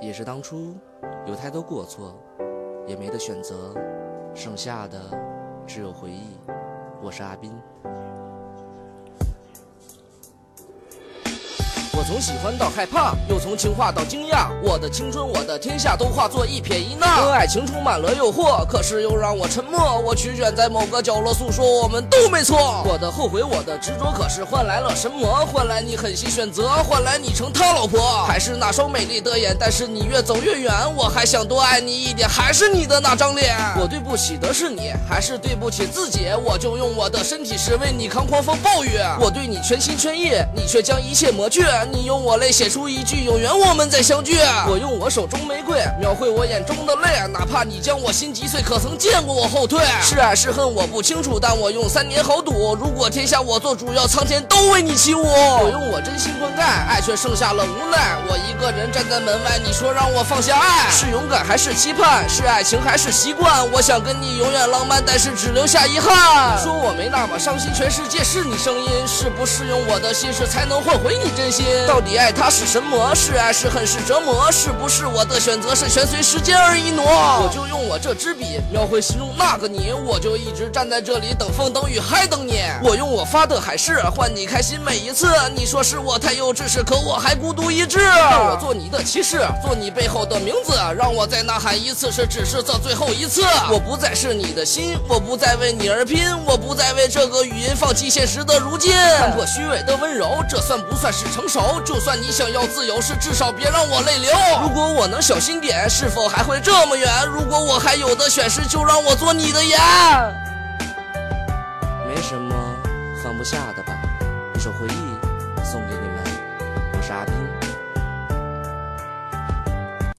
也是当初有太多过错，也没得选择，剩下的只有回忆。我是阿斌。我从喜欢到害怕，又从情话到惊讶，我的青春，我的天下，都化作一撇一捺。爱情充满了诱惑，可是又让我沉默。我曲卷在某个角落诉说，我们都没错。我的后悔，我的执着，可是换来了什么？换来你狠心选择，换来你成他老婆，还是那双美丽的眼？但是你越走越远，我还想多爱你一点，还是你的那张脸。我对不起的是你，还是对不起自己？我就用我的身体是为你扛狂风暴雨。我对你全心全意，你却将一切磨去。你用我泪写出一句有缘我们再相聚，我用我手中玫瑰描绘我眼中的泪，哪怕你将我心击碎，可曾见过我后退？是爱是恨我不清楚，但我用三年豪赌，如果天下我做主，要苍天都为你起舞。我用我真心灌溉，爱却剩下了无奈。我一个人站在门外，你说让我放下爱，是勇敢还是期盼？是爱情还是习惯？我想跟你永远浪漫，但是只留下遗憾。说我没那么伤心，全世界是你声音，是不是用我的心事才能换回你真心？到底爱他是什么？是爱是恨是折磨？是不是我的选择是全随时间而一挪？我就用我这支笔描绘心中那个你，我就一直站在这里等风等雨还等你。我用我发的海誓换你开心每一次。你说是我太幼稚，是可我还孤独一掷。让我做你的骑士，做你背后的名字，让我再呐喊一次，是只是这最后一次。我不再是你的心，我不再为你而拼，我不再为这个语音放弃现实的如今。看破虚伪的温柔，这算不算是成熟？就算你想要自由是至少别让我泪流。如果我能小心点是否还会这么远如果我还有的选是就让我做你的眼。没什么放不下的吧一首回忆送给你们。